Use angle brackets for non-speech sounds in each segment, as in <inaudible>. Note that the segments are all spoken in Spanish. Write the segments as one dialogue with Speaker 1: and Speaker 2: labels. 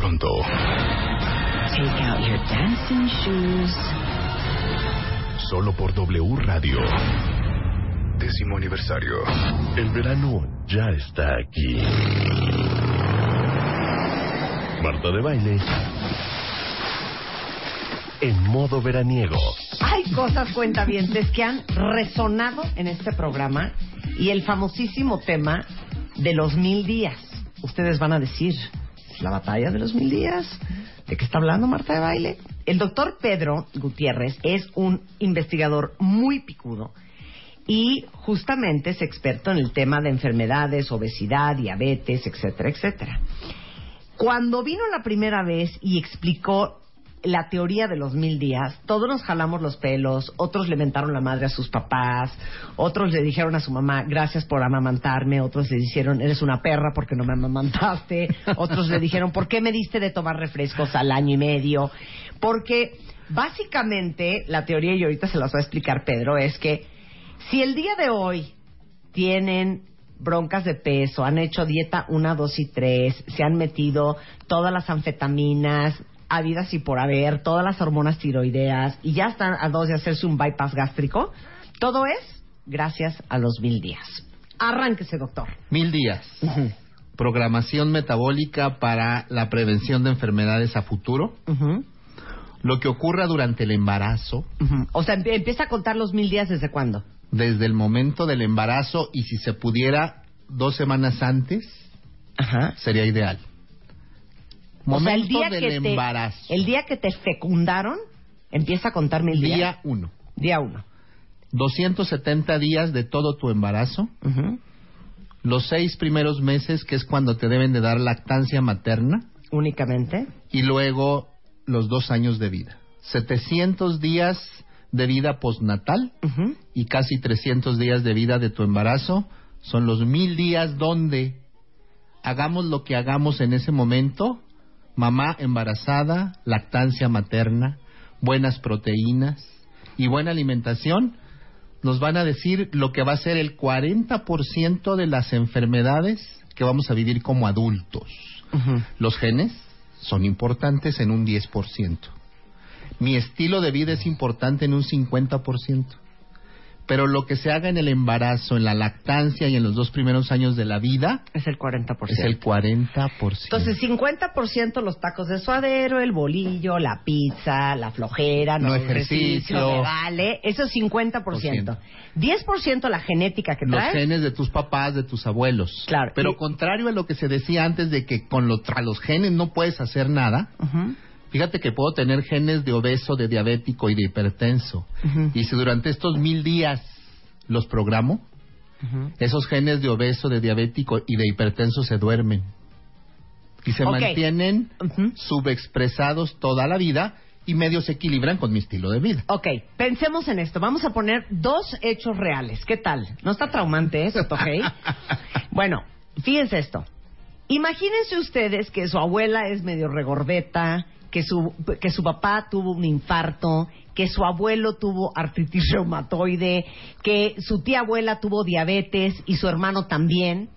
Speaker 1: Pronto,
Speaker 2: Take out your dancing shoes.
Speaker 1: solo por W Radio. Décimo aniversario. El verano ya está aquí. Marta de Baile. En modo veraniego.
Speaker 2: Hay cosas cuentavientes que han resonado en este programa y el famosísimo tema de los mil días. Ustedes van a decir, ¿es la batalla de los mil días? ¿De qué está hablando Marta de Baile? El doctor Pedro Gutiérrez es un investigador muy picudo y justamente es experto en el tema de enfermedades, obesidad, diabetes, etcétera, etcétera. Cuando vino la primera vez y explicó la teoría de los mil días, todos nos jalamos los pelos, otros le mentaron la madre a sus papás, otros le dijeron a su mamá, gracias por amamantarme, otros le dijeron, eres una perra porque no me amamantaste, <laughs> otros le dijeron, ¿por qué me diste de tomar refrescos al año y medio? Porque básicamente la teoría, y ahorita se las va a explicar Pedro, es que si el día de hoy tienen broncas de peso, han hecho dieta 1, 2 y 3, se han metido todas las anfetaminas, habidas y por haber, todas las hormonas tiroideas y ya están a dos de hacerse un bypass gástrico, todo es gracias a los mil días. Arránquese, doctor.
Speaker 3: Mil días. Programación metabólica para la prevención de enfermedades a futuro. Lo que ocurra durante el embarazo.
Speaker 2: O sea, empie- empieza a contar los mil días desde cuándo.
Speaker 3: desde el momento del embarazo y si se pudiera dos semanas antes,
Speaker 2: Ajá.
Speaker 3: sería ideal.
Speaker 2: O sea, el
Speaker 3: Momento
Speaker 2: día
Speaker 3: del
Speaker 2: que te,
Speaker 3: embarazo.
Speaker 2: el día que te fecundaron, empieza a contar mil días.
Speaker 3: Día uno.
Speaker 2: Día uno.
Speaker 3: 270 días de todo tu embarazo. Los seis primeros meses, que es cuando te deben de dar lactancia materna.
Speaker 2: Únicamente.
Speaker 3: y luego los dos años de vida. 700 días de vida postnatal y casi 300 días de vida de tu embarazo son los mil días donde hagamos lo que hagamos en ese momento, mamá embarazada, lactancia materna, buenas proteínas y buena alimentación, nos van a decir lo que va a ser el 40% de las enfermedades que vamos a vivir como adultos. Los genes son importantes en un 10%. Mi estilo de vida es importante en un 50%. Pero lo que se haga en el embarazo, en la lactancia y en los dos primeros años de la vida
Speaker 2: Es el 40%.
Speaker 3: es el 40%.
Speaker 2: Entonces, 50% los tacos de suadero, el bolillo, la pizza, la flojera, no,
Speaker 3: No ejercicio.
Speaker 2: vale. Eso es 50%. 10% la genética que
Speaker 3: los
Speaker 2: traes.
Speaker 3: genes de tus papás, de tus abuelos.
Speaker 2: Claro,
Speaker 3: Pero
Speaker 2: y-
Speaker 3: contrario a lo que se decía antes de que con lo- tra- los genes no puedes hacer nada,
Speaker 2: Ujú.
Speaker 3: Fíjate que puedo tener genes de obeso, de diabético y de hipertenso. Y si durante estos mil días los programo, esos genes de obeso, de diabético y de hipertenso se duermen. Y se
Speaker 2: Ok.
Speaker 3: mantienen subexpresados toda la vida y medio se equilibran con mi estilo de vida.
Speaker 2: Ok, pensemos en esto. Vamos a poner dos hechos reales. ¿Qué tal? ¿No está traumante eso, Tohei? <laughs> bueno, fíjense esto. Imagínense ustedes que su abuela es medio regordeta, que su, que su papá tuvo un infarto, que su abuelo tuvo artritis reumatoide, que su tía abuela tuvo diabetes y su hermano también.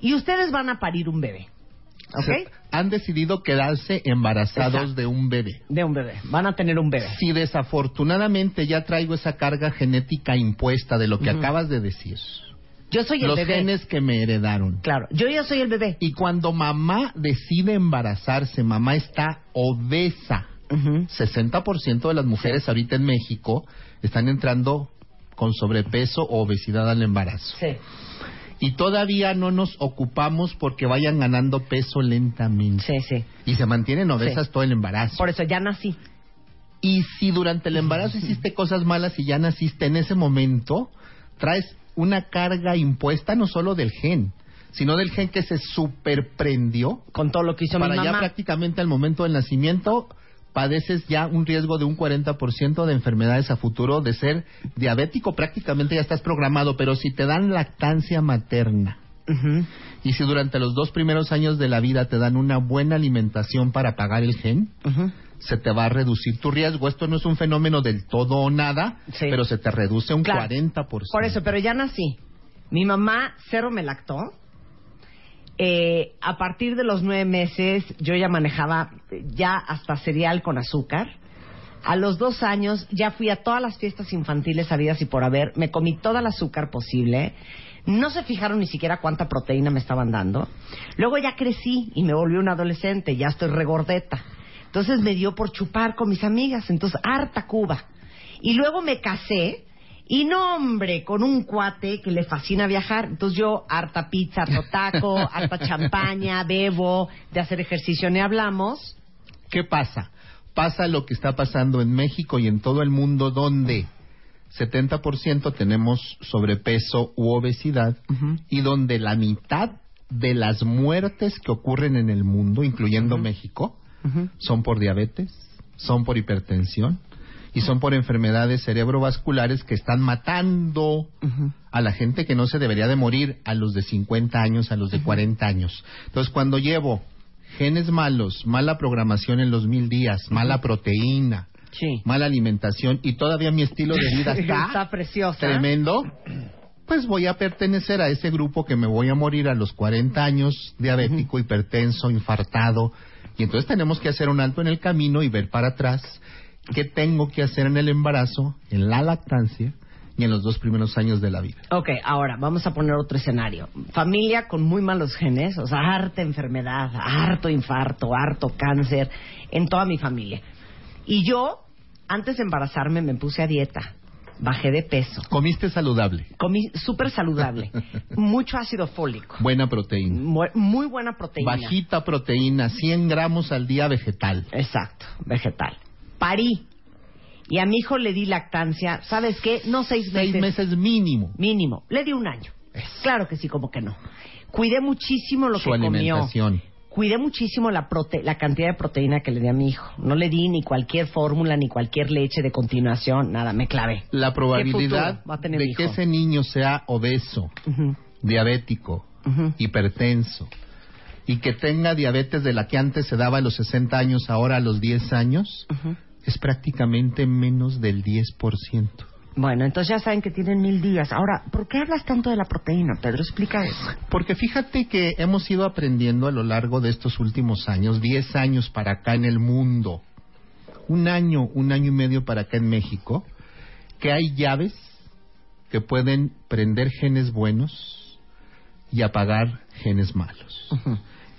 Speaker 2: Y ustedes van a parir un bebé. ¿Ok?
Speaker 3: Se- han decidido quedarse embarazados
Speaker 2: Exacto.
Speaker 3: de un bebé.
Speaker 2: De un bebé. Van a tener un bebé.
Speaker 3: Si desafortunadamente ya traigo esa carga genética impuesta de lo que acabas de decir,
Speaker 2: Yo soy el
Speaker 3: los
Speaker 2: bebé.
Speaker 3: genes que me heredaron.
Speaker 2: Claro, yo ya soy el bebé.
Speaker 3: Y cuando mamá decide embarazarse, mamá está obesa.
Speaker 2: Ujú.
Speaker 3: 60% de las mujeres ahorita en México están entrando con sobrepeso o obesidad al embarazo.
Speaker 2: Sí.
Speaker 3: y todavía no nos ocupamos porque vayan ganando peso lentamente.
Speaker 2: Sí, sí.
Speaker 3: Y se mantienen obesas
Speaker 2: Sí.
Speaker 3: todo el embarazo.
Speaker 2: Por eso ya nací.
Speaker 3: Y si durante el embarazo hiciste cosas malas y ya naciste en ese momento, traes una carga impuesta no solo del gen, sino del gen que se superprendió
Speaker 2: Con todo lo que hizo
Speaker 3: para
Speaker 2: mi
Speaker 3: ya
Speaker 2: mamá.
Speaker 3: prácticamente al momento del nacimiento padeces ya un riesgo de un 40% de enfermedades a futuro, de ser diabético prácticamente ya estás programado, pero si te dan lactancia materna y si durante los dos primeros años de la vida te dan una buena alimentación para pagar el gen. se te va a reducir tu riesgo. Esto no es un fenómeno del todo o nada,
Speaker 2: Sí.
Speaker 3: pero se te reduce un
Speaker 2: Claro.
Speaker 3: 40%.
Speaker 2: Por eso, pero ya nací. Mi mamá cero me lactó. Eh, a partir de los nueve meses yo ya manejaba ya hasta cereal con azúcar. A los dos años ya fui a todas las fiestas infantiles habidas y por haber. Me comí toda el azúcar posible. No se fijaron ni siquiera cuánta proteína me estaban dando. Luego ya crecí y me volví una adolescente. Ya estoy regordeta. Entonces me dio por chupar con mis amigas. Entonces, harta Cuba. Y luego me casé. Y no, hombre, con un cuate que le fascina viajar. Entonces yo, harta pizza, harto taco, <laughs> harta champaña, bebo, de hacer ejercicio, ni hablamos.
Speaker 3: ¿Qué pasa? Pasa lo que está pasando en México y en todo el mundo donde 70% tenemos sobrepeso u obesidad y donde la mitad de las muertes que ocurren en el mundo, incluyendo México, son por diabetes, son por hipertensión y son por enfermedades cerebrovasculares que están matando a la gente que no se debería de morir a los de 50 años, a los de 40 años. Entonces, cuando llevo genes malos, mala programación en los mil días, mala proteína,
Speaker 2: Sí.
Speaker 3: mala alimentación y todavía mi estilo de vida <laughs> está,
Speaker 2: Está preciosa.
Speaker 3: tremendo, pues voy a pertenecer a ese grupo que me voy a morir a los 40 años, diabético, hipertenso, infartado. Y entonces tenemos que hacer un alto en el camino y ver para atrás qué tengo que hacer en el embarazo, en la lactancia y en los dos primeros años de la vida.
Speaker 2: Ok, ahora vamos a poner otro escenario. Familia con muy malos genes, o sea, harta enfermedad, harto infarto, harto cáncer, en toda mi familia. Y yo, antes de embarazarme, me puse a dieta. Bajé de peso.
Speaker 3: Comiste saludable,
Speaker 2: Comí súper saludable. <laughs> Mucho ácido fólico.
Speaker 3: buena proteína,
Speaker 2: Mu- Muy buena proteína.
Speaker 3: bajita proteína, 100 gramos al día vegetal.
Speaker 2: Exacto, vegetal. Parí. Y a mi hijo le di lactancia, ¿sabes qué? No seis meses.
Speaker 3: Seis meses mínimo.
Speaker 2: Mínimo. Le di un año. Claro que sí, como que no. Cuidé muchísimo lo
Speaker 3: Su
Speaker 2: que comió.
Speaker 3: alimentación.
Speaker 2: Cuidé muchísimo la, prote la cantidad de proteína que le di a mi hijo. No le di ni cualquier fórmula, ni cualquier leche de continuación, nada, me clavé.
Speaker 3: La probabilidad
Speaker 2: va a tener
Speaker 3: de que ese niño sea obeso, diabético, hipertenso y que tenga diabetes de la que antes se daba a los 60 años, ahora a los 10 años, es prácticamente menos del 10%.
Speaker 2: Bueno, entonces ya saben que tienen mil días. Ahora, ¿por qué hablas tanto de la proteína, Pedro? Explica eso.
Speaker 3: Porque fíjate que hemos ido aprendiendo a lo largo de estos últimos años, 10 años para acá en el mundo, un año, un año y medio para acá en México, que hay llaves que pueden prender genes buenos y apagar genes malos.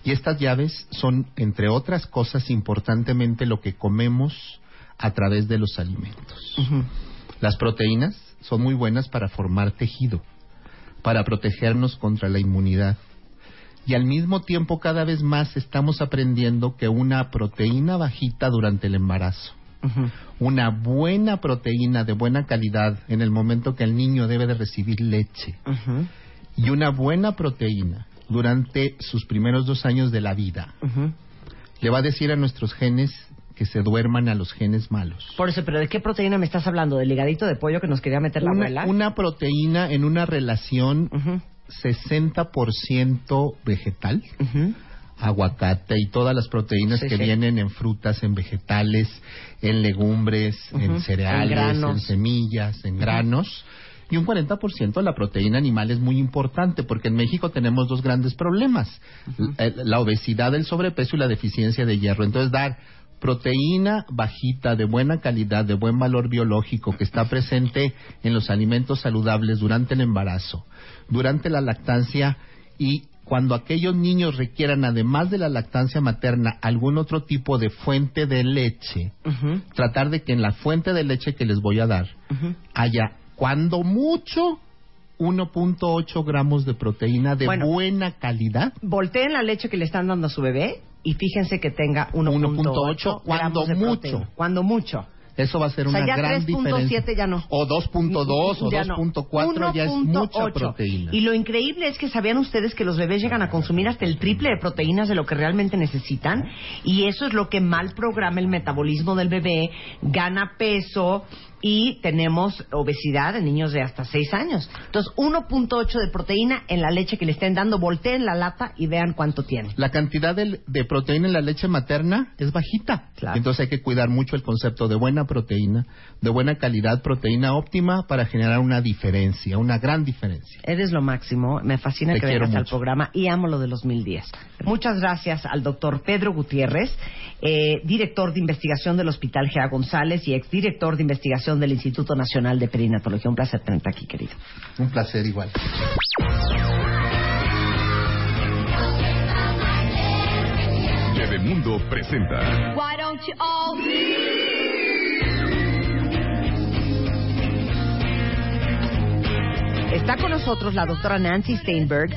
Speaker 3: Y estas llaves son, entre otras cosas, importantemente lo que comemos a través de los alimentos. Las proteínas son muy buenas para formar tejido, para protegernos contra la inmunidad. Y al mismo tiempo cada vez más estamos aprendiendo que una proteína bajita durante el embarazo, una buena proteína de buena calidad en el momento que el niño debe de recibir leche y una buena proteína durante sus primeros dos años de la vida le va a decir a nuestros genes que se duerman a los genes malos.
Speaker 2: Por eso, pero ¿de qué proteína me estás hablando? ¿Del ligadito de pollo que nos quería meter la abuela?
Speaker 3: Una, una proteína en una relación
Speaker 2: Ujú,
Speaker 3: 60% vegetal, aguacate y todas las proteínas
Speaker 2: Sí,
Speaker 3: que
Speaker 2: sí.
Speaker 3: vienen en frutas, en vegetales, en legumbres, en cereales,
Speaker 2: En
Speaker 3: en, semillas, en granos. Y un 40% de la proteína animal es muy importante porque en México tenemos dos grandes problemas, Eh, la obesidad, el sobrepeso y la deficiencia de hierro. Entonces dar proteína bajita, de buena calidad, de buen valor biológico, que está presente en los alimentos saludables durante el embarazo, durante la lactancia y cuando aquellos niños requieran, además de la lactancia materna, algún otro tipo de fuente de leche, tratar de que en la fuente de leche que les voy a dar haya, cuando mucho, 1.8 gramos de proteína de
Speaker 2: Bueno.
Speaker 3: buena calidad.
Speaker 2: Volteen la leche que le están dando a su bebé y fíjense que tenga 1.8
Speaker 3: 1.8, cuando
Speaker 2: de
Speaker 3: mucho.
Speaker 2: Cuando mucho.
Speaker 3: Eso va a ser
Speaker 2: O sea,
Speaker 3: una
Speaker 2: ya
Speaker 3: gran
Speaker 2: 3.7
Speaker 3: diferencia.
Speaker 2: ya no.
Speaker 3: O 2.2 o
Speaker 2: Ya no.
Speaker 3: 2.4 ya es mucha
Speaker 2: 1.8.
Speaker 3: proteína.
Speaker 2: Y lo increíble es que sabían ustedes que los bebés llegan a consumir hasta el triple de proteínas de lo que realmente necesitan y eso es lo que mal programa el metabolismo del bebé, gana peso y tenemos obesidad en niños de hasta 6 años. Entonces, 1.8 de proteína en la leche que le estén dando, volteen la lata y vean cuánto tiene.
Speaker 3: La cantidad de, de proteína en la leche materna es bajita.
Speaker 2: Claro.
Speaker 3: Entonces hay que cuidar mucho el concepto de buena proteína, de buena calidad, proteína óptima para generar una diferencia, una gran diferencia.
Speaker 2: Eres lo máximo. Me fascina
Speaker 3: Te
Speaker 2: que vengas al programa y amo lo de los mil días. Muchas gracias al doctor Pedro Gutiérrez, eh, director de investigación del Hospital Gea González y exdirector de investigación del Instituto Nacional de Perinatología. Un placer tenerte aquí, querido.
Speaker 3: Un placer igual.
Speaker 1: Bebemundo presenta
Speaker 4: Why don't you all
Speaker 2: Está con nosotros la doctora Nancy Steinberg,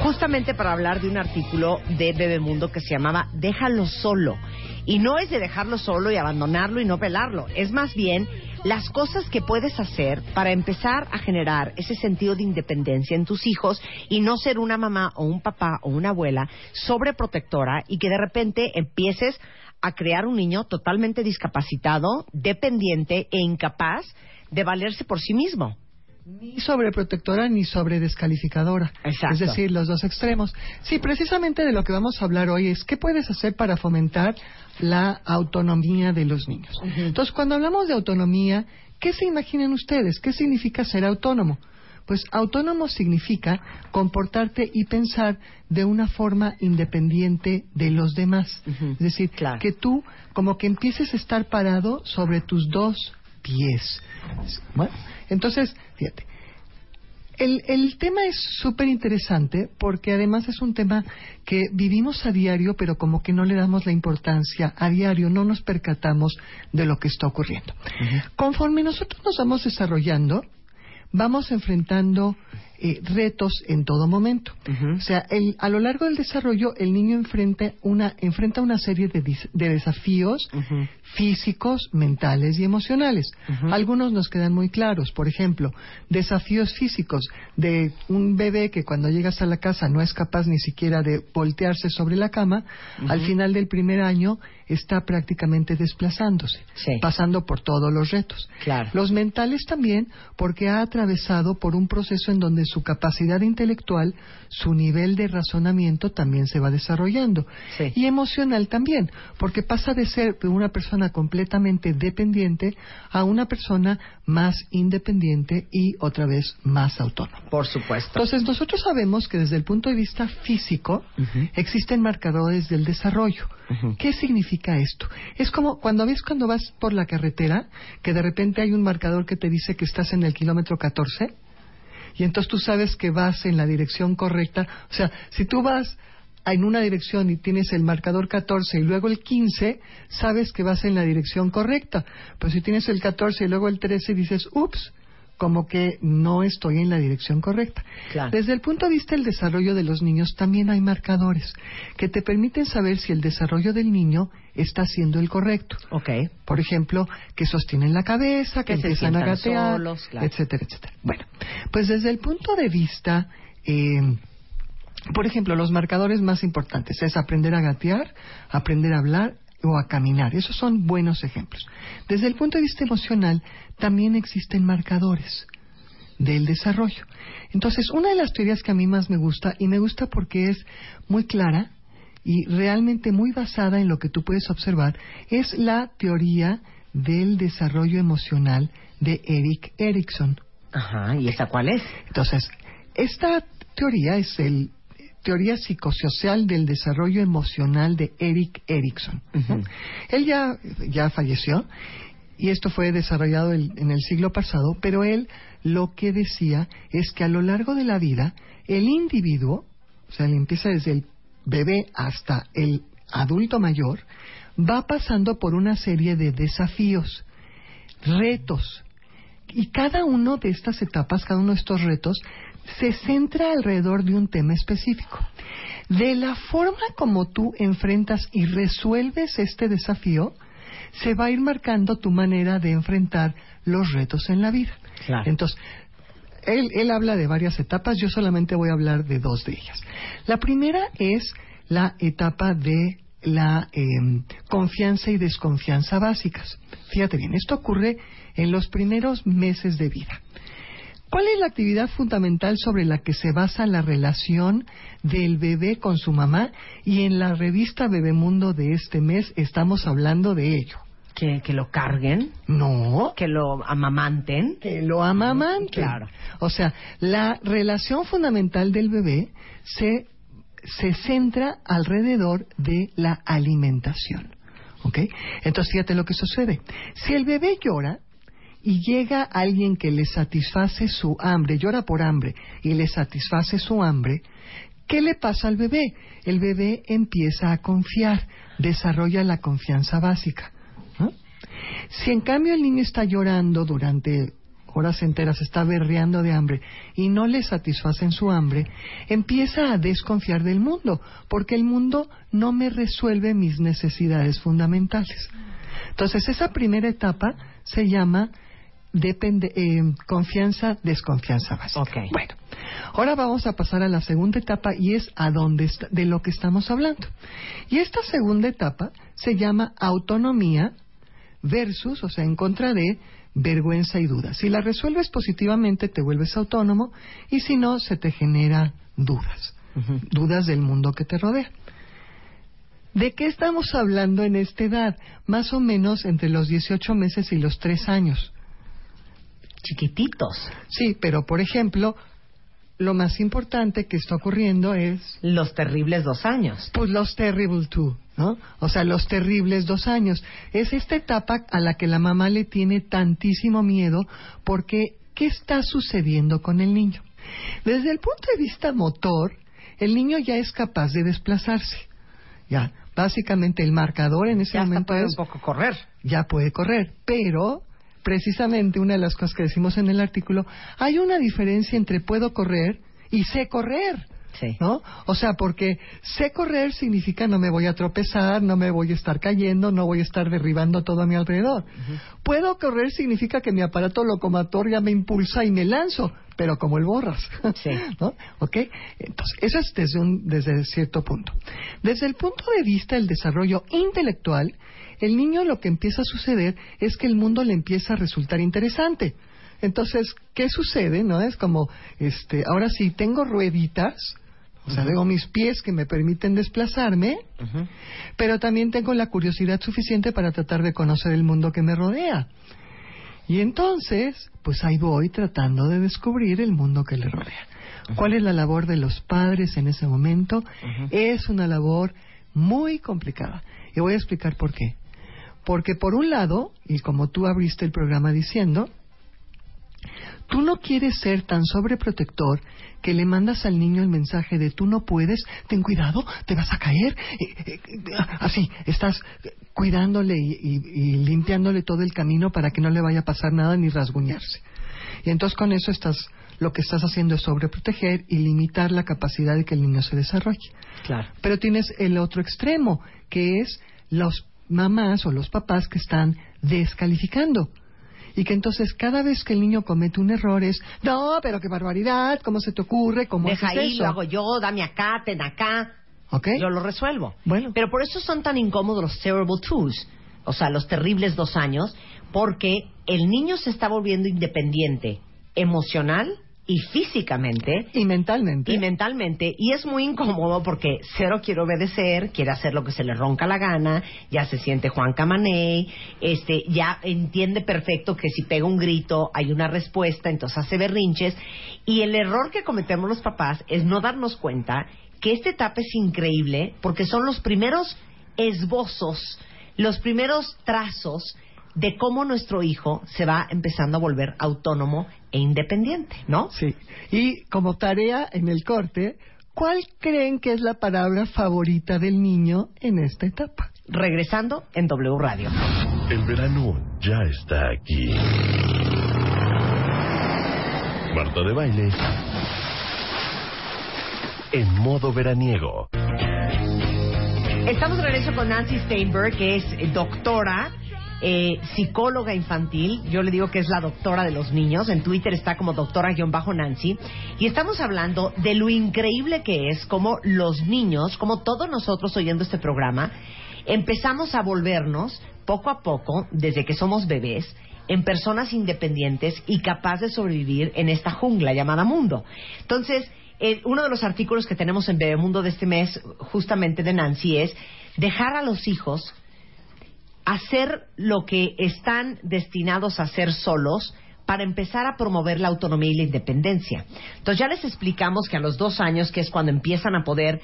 Speaker 2: justamente para hablar de un artículo de Bebemundo que se llamaba Déjalo solo. Y no es de dejarlo solo y abandonarlo y no pelarlo, es más bien las cosas que puedes hacer para empezar a generar ese sentido de independencia en tus hijos y no ser una mamá o un papá o una abuela sobreprotectora y que de repente empieces a crear un niño totalmente discapacitado, dependiente e incapaz de valerse por sí mismo.
Speaker 5: ni sobreprotectora ni sobredescalificadora.
Speaker 2: Exacto.
Speaker 5: Es decir, los dos extremos. Sí, precisamente de lo que vamos a hablar hoy es qué puedes hacer para fomentar la autonomía de los niños. Entonces, cuando hablamos de autonomía, ¿qué se imaginan ustedes? ¿Qué significa ser autónomo? Pues autónomo significa comportarte y pensar de una forma independiente de los demás. Es decir,
Speaker 2: claro.
Speaker 5: que tú como que empieces a estar parado sobre tus dos pies. Bueno, entonces, fíjate. El, el tema es súper interesante porque además es un tema que vivimos a diario, pero como que no le damos la importancia a diario, no nos percatamos de lo que está ocurriendo. Conforme nosotros nos vamos desarrollando, vamos enfrentando eh, retos en todo momento. O sea, el- a lo largo del desarrollo, el niño enfrenta una, enfrenta una serie de, desafíos físicos, mentales y emocionales. Algunos nos quedan muy claros. Por ejemplo, desafíos físicos de un bebé que cuando llegas a la casa no es capaz ni siquiera de voltearse sobre la cama, al final del primer año está prácticamente desplazándose,
Speaker 2: Sí.
Speaker 5: pasando por todos los retos.
Speaker 2: Claro.
Speaker 5: Los mentales también, porque ha atravesado por un proceso en donde su capacidad intelectual, su nivel de razonamiento también se va desarrollando.
Speaker 2: Sí.
Speaker 5: Y emocional también, porque pasa de ser una persona completamente dependiente a una persona más independiente y otra vez más autónoma.
Speaker 2: Por supuesto.
Speaker 5: Entonces, nosotros sabemos que desde el punto de vista físico existen marcadores del desarrollo. ¿Qué significa esto? Es como cuando ves cuando vas por la carretera, que de repente hay un marcador que te dice que estás en el kilómetro 14, y entonces tú sabes que vas en la dirección correcta. O sea, si tú vas en una dirección y tienes el marcador 14 y luego el 15, sabes que vas en la dirección correcta. Pero si tienes el 14 y luego el 13, dices, ups, como que no estoy en la dirección correcta.
Speaker 2: Claro.
Speaker 5: Desde el punto de vista del desarrollo de los niños, también hay marcadores que te permiten saber si el desarrollo del niño está siendo el correcto. Por ejemplo, que sostienen la cabeza, que,
Speaker 2: Que se
Speaker 5: empiezan a gatear,
Speaker 2: solos, claro.
Speaker 5: etcétera, etcétera. Bueno, pues desde el punto de vista, eh, por ejemplo, los marcadores más importantes es aprender a gatear, aprender a hablar o a caminar. Esos son buenos ejemplos. Desde el punto de vista emocional, también existen marcadores del desarrollo. Entonces, una de las teorías que a mí más me gusta, y me gusta porque es muy clara y realmente muy basada en lo que tú puedes observar, es la teoría del desarrollo emocional de Eric Erickson.
Speaker 2: Ajá. ¿Y esa cuál es?
Speaker 5: Entonces, esta teoría es el teoría psicosocial del desarrollo emocional de Eric Erickson. Él ya, ya falleció y esto fue desarrollado el- en el siglo pasado, pero él lo que decía es que a lo largo de la vida el individuo, o sea, él empieza desde el bebé hasta el adulto mayor, va pasando por una serie de desafíos, retos, y cada uno de estas etapas, cada uno de estos retos, se centra alrededor de un tema específico. De la forma como tú enfrentas y resuelves este desafío, se va a ir marcando tu manera de enfrentar los retos en la vida.
Speaker 2: Claro.
Speaker 5: Entonces, él, él habla de varias etapas, yo solamente voy a hablar de dos de ellas. La primera es la etapa de la em, confianza y desconfianza básicas. Fíjate bien, esto ocurre en los primeros meses de vida. ¿Cuál es la actividad fundamental sobre la que se basa la relación del bebé con su mamá? Y en la revista Bebemundo de este mes estamos hablando de ello.
Speaker 2: Que, que lo carguen,
Speaker 5: No,
Speaker 2: que lo amamanten.
Speaker 5: que lo amamanten.
Speaker 2: Claro.
Speaker 5: O sea, la relación fundamental del bebé se, se centra alrededor de la alimentación. ¿Ok? Entonces, fíjate lo que sucede. Si el bebé llora y llega alguien que le satisface su hambre, llora por hambre y le satisface su hambre, ¿qué le pasa al bebé? El bebé empieza a confiar, desarrolla la confianza básica. Si en cambio el niño está llorando durante horas enteras, está berreando de hambre y no le satisfacen su hambre, empieza a desconfiar del mundo, porque el mundo no me resuelve mis necesidades fundamentales. Entonces, esa primera etapa se llama depende, eh, confianza, desconfianza básica. Bueno, ahora vamos a pasar a la segunda etapa y es a dónde está- de lo que estamos hablando. Y esta segunda etapa se llama autonomía versus, o sea, en contra de vergüenza y duda. Si la resuelves positivamente, te vuelves autónomo y si no, se te genera dudas, dudas del mundo que te rodea. ¿De qué estamos hablando en esta edad? Más o menos entre los 18 meses y los 3 años.
Speaker 2: Chiquititos.
Speaker 5: Sí, pero por ejemplo, lo más importante que está ocurriendo es
Speaker 2: Los terribles dos años.
Speaker 5: pues los terrible two, ¿no? O sea, los terribles dos años. Es esta etapa a la que la mamá le tiene tantísimo miedo porque ¿qué está sucediendo con el niño? Desde el punto de vista motor, el niño ya es capaz de desplazarse. Ya, básicamente el marcador en ese
Speaker 2: Ya hasta
Speaker 5: momento
Speaker 2: puede
Speaker 5: es
Speaker 2: un poco correr.
Speaker 5: ya puede correr, pero precisamente una de las cosas que decimos en el artículo, hay una diferencia entre puedo correr y sé correr.
Speaker 2: Sí.
Speaker 5: ¿No? O sea, porque sé correr significa no me voy a tropezar, no me voy a estar cayendo, no voy a estar derribando todo a mi alrededor. Puedo correr significa que mi aparato locomotor ya me impulsa y me lanzo, pero como el borras. <laughs>
Speaker 2: Sí.
Speaker 5: ¿No? ¿Ok? Entonces, eso es desde, un, desde cierto punto. Desde el punto de vista del desarrollo intelectual, el niño lo que empieza a suceder es que el mundo le empieza a resultar interesante. Entonces, ¿qué sucede? ¿No? Es como, este, ahora sí, tengo rueditas, o sea, tengo mis pies que me permiten desplazarme, pero también tengo la curiosidad suficiente para tratar de conocer el mundo que me rodea. Y entonces, pues ahí voy tratando de descubrir el mundo que le rodea. ¿Cuál es la labor de los padres en ese momento? Es una labor muy complicada. Y voy a explicar por qué. Porque por un lado, y como tú abriste el programa diciendo, tú no quieres ser tan sobreprotector que le mandas al niño el mensaje de tú no puedes, ten cuidado, te vas a caer. Eh, eh, así, estás cuidándole y, y- y limpiándole todo el camino para que no le vaya a pasar nada ni rasguñarse. Y entonces con eso estás, lo que estás haciendo es sobreproteger y limitar la capacidad de que el niño se desarrolle.
Speaker 2: Claro.
Speaker 5: Pero tienes el otro extremo, que es los mamás o los papás que están descalificando. Y que entonces cada vez que el niño comete un error es, no, pero qué barbaridad, ¿cómo se te ocurre? ¿Cómo
Speaker 2: Deja
Speaker 5: haces
Speaker 2: ahí,
Speaker 5: eso?
Speaker 2: lo hago yo, dame acá, ten acá.
Speaker 5: ¿Ok?
Speaker 2: Yo lo resuelvo.
Speaker 5: Bueno.
Speaker 2: Pero por eso son tan incómodos los terrible twos, o sea, los terribles dos años, porque el niño se está volviendo independiente emocional y físicamente
Speaker 5: Y mentalmente.
Speaker 2: y mentalmente y es muy incómodo porque cero quiere obedecer, quiere hacer lo que se le ronca la gana, ya se siente Juan Camaney, este ya entiende perfecto que si pega un grito hay una respuesta, entonces hace berrinches y el error que cometemos los papás es no darnos cuenta que esta etapa es increíble porque son los primeros esbozos, los primeros trazos de cómo nuestro hijo se va empezando a volver autónomo e independiente, ¿no?
Speaker 5: Sí. Y como tarea en el corte, ¿cuál creen que es la palabra favorita del niño en esta etapa?
Speaker 2: Regresando en W Radio.
Speaker 1: El verano ya está aquí. Marta de Baile. En modo veraniego.
Speaker 2: Estamos de regreso con Nancy Steinberg, que es doctora, eh, psicóloga infantil. Yo le digo que es la doctora de los niños. En Twitter está como doctora-nancy. Y estamos hablando de lo increíble que es como los niños, como todos nosotros oyendo este programa, empezamos a volvernos poco a poco, desde que somos bebés, en personas independientes y capaces de sobrevivir en esta jungla llamada mundo. Entonces, eh, uno de los artículos que tenemos en Bebemundo de este mes, justamente de Nancy, es dejar a los hijos hacer lo que están destinados a hacer solos para empezar a promover la autonomía y la independencia. Entonces ya les explicamos que a los dos años, que es cuando empiezan a poder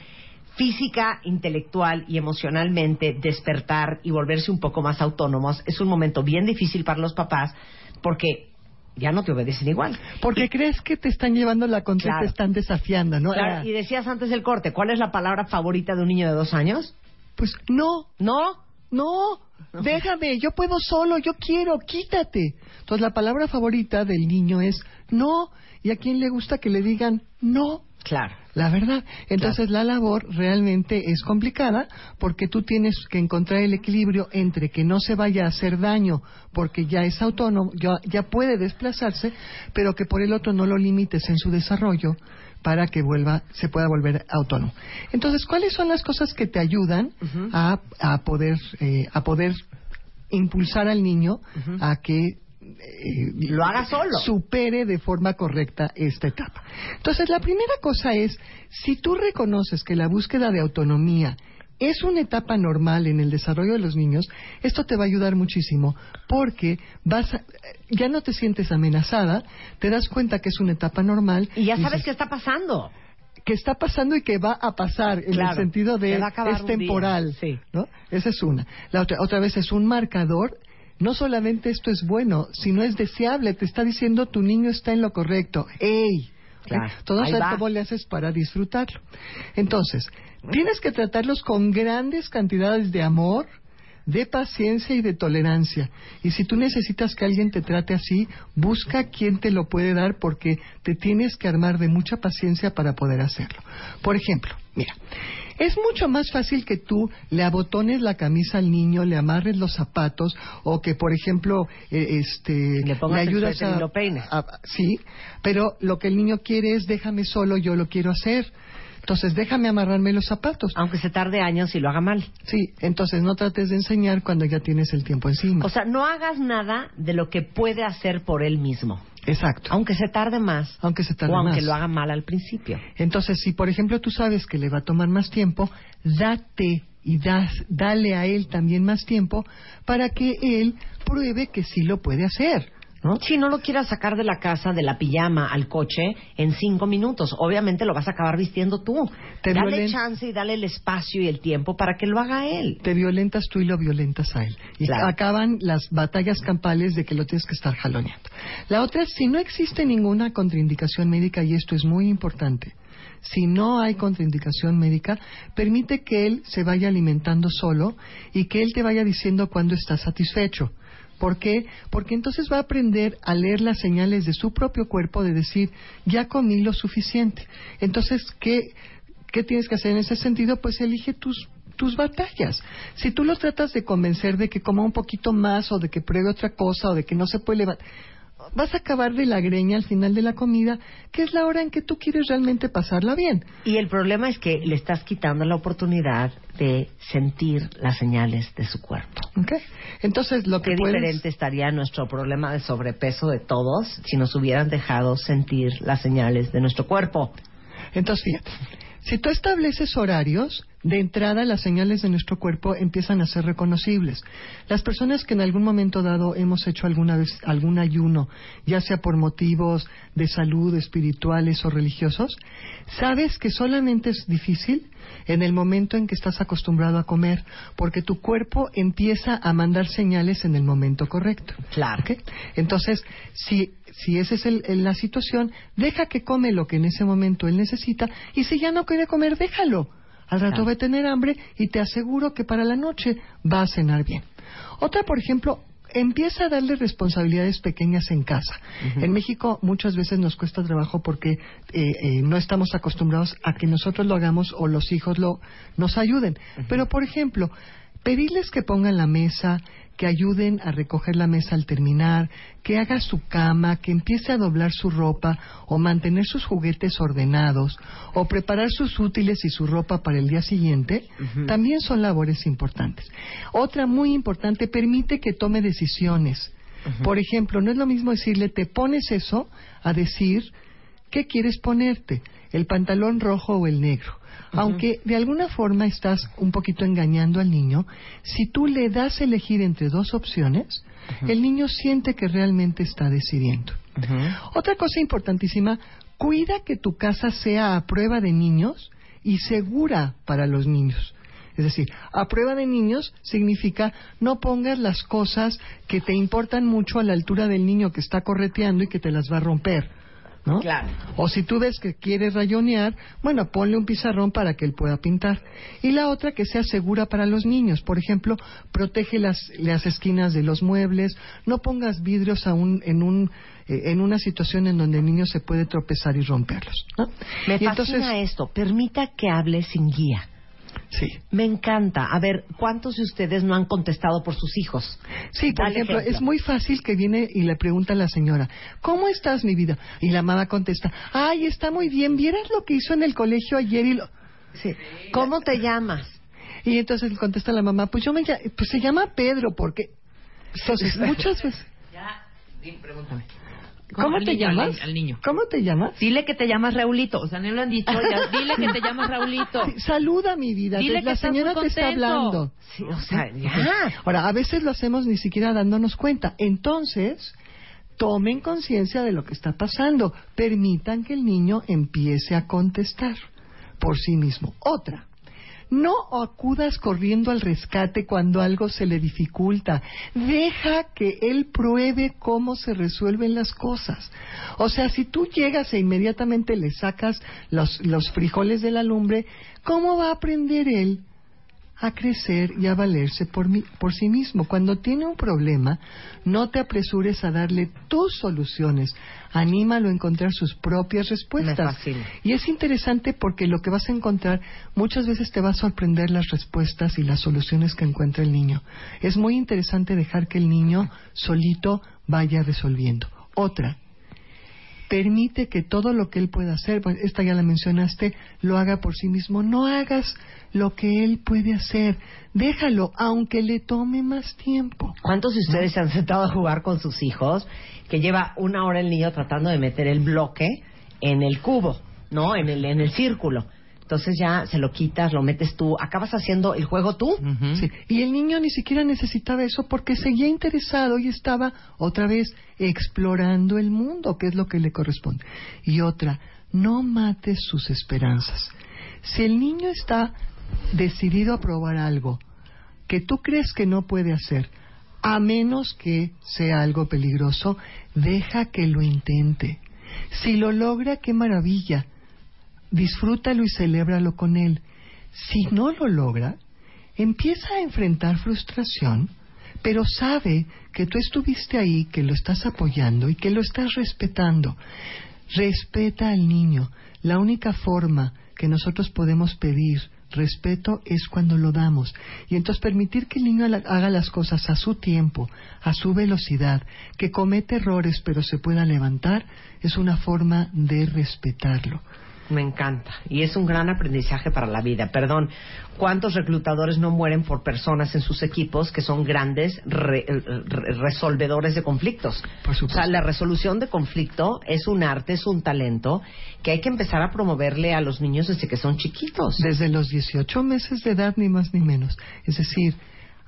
Speaker 2: física, intelectual y emocionalmente despertar y volverse un poco más autónomos, es un momento bien difícil para los papás porque ya no te obedecen igual.
Speaker 5: Porque crees que te están llevando la
Speaker 2: Claro.
Speaker 5: te están desafiando, ¿no?
Speaker 2: Claro, y decías antes del corte, ¿cuál es la palabra favorita de un niño de dos años?
Speaker 5: Pues no,
Speaker 2: ¿No?
Speaker 5: No, déjame, yo puedo solo, yo quiero, quítate. Entonces la palabra favorita del niño es no, y a quién le gusta que le digan no.
Speaker 2: Claro.
Speaker 5: La verdad. Entonces la labor realmente es complicada porque tú tienes que encontrar el equilibrio entre que no se vaya a hacer daño porque ya es autónomo, ya, ya puede desplazarse, pero que por el otro no lo limites en su desarrollo para que vuelva, se pueda volver autónomo. Entonces, ¿cuáles son las cosas que te ayudan a, a poder eh, a poder impulsar al niño a que eh,
Speaker 2: Lo haga solo.
Speaker 5: supere de forma correcta esta etapa. Entonces, la primera cosa es, si tú reconoces que la búsqueda de autonomía es una etapa normal en el desarrollo de los niños, esto te va a ayudar muchísimo porque vas a- ya no te sientes amenazada, te das cuenta que es una etapa normal
Speaker 2: Y ya sabes qué está pasando.
Speaker 5: que está pasando y que va a pasar en
Speaker 2: Claro,
Speaker 5: el sentido de es temporal,
Speaker 2: sí.
Speaker 5: ¿no? Esa es una. La otra, otra vez es un marcador. No solamente esto es bueno, sino es deseable. Te está diciendo tu niño está en lo correcto. ¡Ey!
Speaker 2: Claro,
Speaker 5: Todo cómo le haces para disfrutarlo. Entonces, tienes que tratarlos con grandes cantidades de amor, de paciencia y de tolerancia. Y si tú necesitas que alguien te trate así, busca quien te lo puede dar porque te tienes que armar de mucha paciencia para poder hacerlo. Por ejemplo, mira, es mucho más fácil que tú le abotones la camisa al niño, le amarres los zapatos o que, por ejemplo, eh, este,
Speaker 2: Le
Speaker 5: ayudas
Speaker 2: suéter
Speaker 5: a,
Speaker 2: y lo peines.
Speaker 5: a- sí, pero lo que el niño quiere es déjame solo, yo lo quiero hacer. Entonces, déjame amarrarme los zapatos.
Speaker 2: Aunque se tarde años y lo haga mal.
Speaker 5: Sí, entonces no trates de enseñar cuando ya tienes el tiempo encima.
Speaker 2: O sea, no hagas nada de lo que puede hacer por él mismo.
Speaker 5: Exacto.
Speaker 2: Aunque se tarde más.
Speaker 5: Aunque se tarde
Speaker 2: o aunque
Speaker 5: más.
Speaker 2: lo haga mal al principio.
Speaker 5: Entonces, si por ejemplo tú sabes que le va a tomar más tiempo, date y das, dale a él también más tiempo para que él pruebe que sí lo puede hacer. ¿No?
Speaker 2: Si no lo quieras sacar de la casa, de la pijama al coche en cinco minutos, obviamente lo vas a acabar vistiendo tú.
Speaker 5: Te
Speaker 2: dale
Speaker 5: violen-
Speaker 2: chance y dale el espacio y el tiempo para que lo haga él.
Speaker 5: Te violentas tú y lo violentas a él. Y
Speaker 2: Claro.
Speaker 5: acaban las batallas campales de que lo tienes que estar jaloneando. La otra es, si no existe ninguna contraindicación médica, y esto es muy importante, si no hay contraindicación médica, permite que él se vaya alimentando solo y que él te vaya diciendo cuando está satisfecho. ¿Por qué? Porque entonces va a aprender a leer las señales de su propio cuerpo de decir, ya comí lo suficiente. Entonces, ¿qué, qué tienes que hacer en ese sentido? Pues elige tus tus batallas. Si tú los tratas de convencer de que coma un poquito más o de que pruebe otra cosa o de que no se puede levantar, vas a acabar de la greña al final de la comida, que es la hora en que tú quieres realmente pasarla bien.
Speaker 2: Y el problema es que le estás quitando la oportunidad de sentir las señales de su cuerpo.
Speaker 5: ¿ok? Entonces, lo que
Speaker 2: Qué
Speaker 5: puedes...
Speaker 2: diferente estaría nuestro problema de sobrepeso de todos si nos hubieran dejado sentir las señales de nuestro cuerpo.
Speaker 5: Entonces, fíjate, si tú estableces horarios, de entrada las señales de nuestro cuerpo empiezan a ser reconocibles. Las personas que en algún momento dado hemos hecho alguna vez algún ayuno, ya sea por motivos de salud, espirituales o religiosos, sabes que solamente es difícil en el momento en que estás acostumbrado a comer, porque tu cuerpo empieza a mandar señales en el momento correcto.
Speaker 2: Claro.
Speaker 5: Entonces, si, si esa es el- la situación, deja que come lo que en ese momento él necesita y si ya no quiere comer, déjalo. Al rato
Speaker 2: Claro.
Speaker 5: va a tener hambre y te aseguro que para la noche va a cenar bien. Otra, por ejemplo, empieza a darle responsabilidades pequeñas en casa. En México muchas veces nos cuesta trabajo porque eh, eh, no estamos acostumbrados a que nosotros lo hagamos o los hijos lo nos ayuden. Pero por ejemplo, pedirles que pongan la mesa, que ayuden a recoger la mesa al terminar, que haga su cama, que empiece a doblar su ropa o mantener sus juguetes ordenados o preparar sus útiles y su ropa para el día siguiente, también son labores importantes. Otra muy importante, permite que tome decisiones. Por ejemplo, no es lo mismo decirle te pones eso a decir qué quieres ponerte, el pantalón rojo o el negro. Aunque de alguna forma estás un poquito engañando al niño, si tú le das a elegir entre dos opciones, el niño siente que realmente está decidiendo. Otra cosa importantísima, cuida que tu casa sea a prueba de niños y segura para los niños. Es decir, a prueba de niños significa no pongas las cosas que te importan mucho a la altura del niño que está correteando y que te las va a romper. ¿No?
Speaker 2: Claro.
Speaker 5: O si tú ves que quieres rayonear, bueno, ponle un pizarrón para que él pueda pintar. Y la otra que sea segura para los niños. Por ejemplo, protege las, las esquinas de los muebles, no pongas vidrios aún en un eh, en una situación en donde el niño se puede tropezar y romperlos. ¿no?
Speaker 2: Me
Speaker 5: Y
Speaker 2: fascina
Speaker 5: entonces-
Speaker 2: esto. Permita que hable sin guía.
Speaker 5: Sí.
Speaker 2: Me encanta. A ver, ¿cuántos de ustedes no han contestado por sus hijos?
Speaker 5: Sí, por ejemplo,
Speaker 2: ejemplo.
Speaker 5: es muy fácil que viene y le pregunta a la señora, ¿cómo estás, mi vida? Y la mamá contesta, ay, está muy bien, ¿vieras lo que hizo en el colegio ayer? Y, lo...
Speaker 2: Sí. ¿Cómo te llamas?
Speaker 5: y entonces le contesta la mamá, pues yo me pues se llama Pedro, porque... Entonces, <laughs> muchas veces...
Speaker 4: Ya, pregúntame.
Speaker 5: ¿Cómo te
Speaker 4: niño,
Speaker 5: llamas?
Speaker 4: Al niño.
Speaker 5: ¿Cómo te llamas?
Speaker 4: Dile que te llamas Raulito. O sea, no lo han dicho. ya. <laughs> Dile que te llamas Raulito.
Speaker 5: Sí, Saluda, mi vida.
Speaker 4: Dile
Speaker 5: la
Speaker 4: que
Speaker 5: señora te está hablando.
Speaker 2: Sí, o sea, ya.
Speaker 5: Ahora, a veces lo hacemos ni siquiera dándonos cuenta. Entonces, tomen conciencia de lo que está pasando. Permitan que el niño empiece a contestar por sí mismo. Otra. No acudas corriendo al rescate cuando algo se le dificulta. Deja que él pruebe cómo se resuelven las cosas. O sea, si tú llegas e inmediatamente le sacas los, los frijoles de la lumbre, ¿cómo va a aprender él a crecer y a valerse por, mi- por sí mismo. Cuando tiene un problema, no te apresures a darle tus soluciones. Anímalo a encontrar sus propias respuestas. Y es interesante porque lo que vas a encontrar muchas veces te va a sorprender las respuestas y las soluciones que encuentra el niño. Es muy interesante dejar que el niño solito vaya resolviendo. Otra, permite que todo lo que él pueda hacer, pues, esta ya la mencionaste, lo haga por sí mismo. No hagas lo que él puede hacer. Déjalo, aunque le tome más tiempo.
Speaker 2: ¿Cuántos de ustedes se han sentado a jugar con sus hijos que lleva una hora el niño tratando de meter el bloque en el cubo, ¿no? En el, en el círculo. Entonces ya se lo quitas, lo metes tú, acabas haciendo el juego tú.
Speaker 5: Sí, Y el niño ni siquiera necesitaba eso porque seguía interesado y estaba otra vez explorando el mundo, que es lo que le corresponde. Y otra, no mates sus esperanzas. Si el niño está decidido a probar algo que tú crees que no puede hacer, a menos que sea algo peligroso, deja que lo intente. Si lo logra, qué maravilla. Disfrútalo y celébralo con él. Si no lo logra, empieza a enfrentar frustración, pero sabe que tú estuviste ahí, que lo estás apoyando y que lo estás respetando. Respeta al niño. La única forma que nosotros podemos pedir respeto es cuando lo damos. Y entonces permitir que el niño haga las cosas a su tiempo, a su velocidad, que comete errores pero se pueda levantar, es una forma de respetarlo.
Speaker 2: Me encanta. Y es un gran aprendizaje para la vida. Perdón, ¿cuántos reclutadores no mueren por personas en sus equipos que son grandes re- re- resolvedores de conflictos?
Speaker 5: Por
Speaker 2: O
Speaker 5: supuesto.
Speaker 2: sea, la resolución de conflicto es un arte, es un talento que hay que empezar a promoverle a los niños desde que son chiquitos.
Speaker 5: Desde los 18 meses de edad, ni más ni menos. Es decir,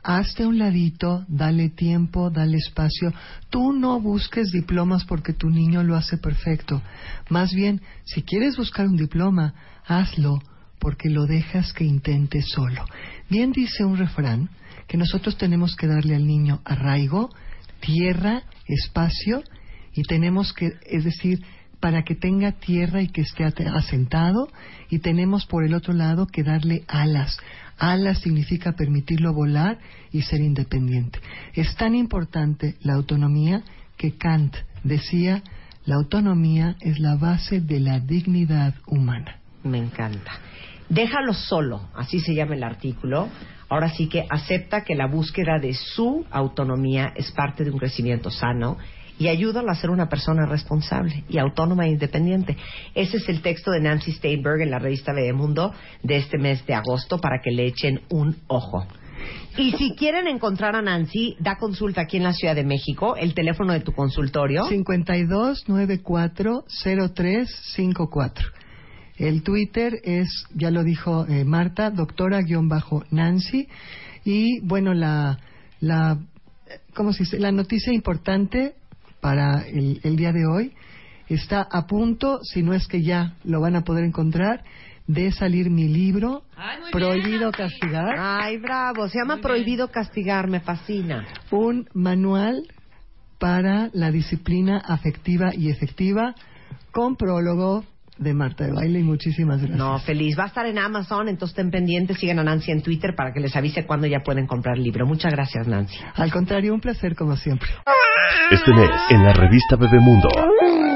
Speaker 5: hazte un ladito, dale tiempo, dale espacio. Tú no busques diplomas porque tu niño lo hace perfecto. Más bien, si quieres buscar un diploma, hazlo porque lo dejas que intente solo. Bien dice un refrán que nosotros tenemos que darle al niño arraigo, tierra, espacio y tenemos que, es decir, para que tenga tierra y que esté asentado y tenemos por el otro lado que darle alas. Alas significa permitirlo volar y ser independiente. Es tan importante la autonomía que Kant decía, la autonomía es la base de la dignidad humana.
Speaker 2: Me encanta. Déjalo solo, así se llama el artículo. Ahora sí que acepta que la búsqueda de su autonomía es parte de un crecimiento sano y ayúdalo a ser una persona responsable y autónoma e independiente. Ese es el texto de Nancy Steinberg en la revista Mundo de este mes de agosto para que le echen un ojo. Y si quieren encontrar a Nancy, da consulta aquí en la Ciudad de México, el teléfono de tu consultorio.
Speaker 5: 52940354. El Twitter es, ya lo dijo eh, Marta, doctora-nancy. Y bueno, la, la, ¿cómo se dice? La noticia importante para el, el día de hoy está a punto, si no es que ya lo van a poder encontrar, de salir mi libro,
Speaker 4: Ay, bien,
Speaker 5: Prohibido. Castigar.
Speaker 2: Ay, bravo, se llama
Speaker 4: Muy bien.
Speaker 2: Prohibido Castigar, me fascina.
Speaker 5: un manual para la disciplina afectiva y efectiva con prólogo de Marta de Baile y muchísimas gracias.
Speaker 2: No, feliz. Va a estar en Amazon, entonces estén pendientes. Sigan a Nancy en Twitter para que les avise cuándo ya pueden comprar el libro. Muchas gracias, Nancy.
Speaker 5: Al contrario, un placer como siempre.
Speaker 1: Este mes, en la revista Bebemundo.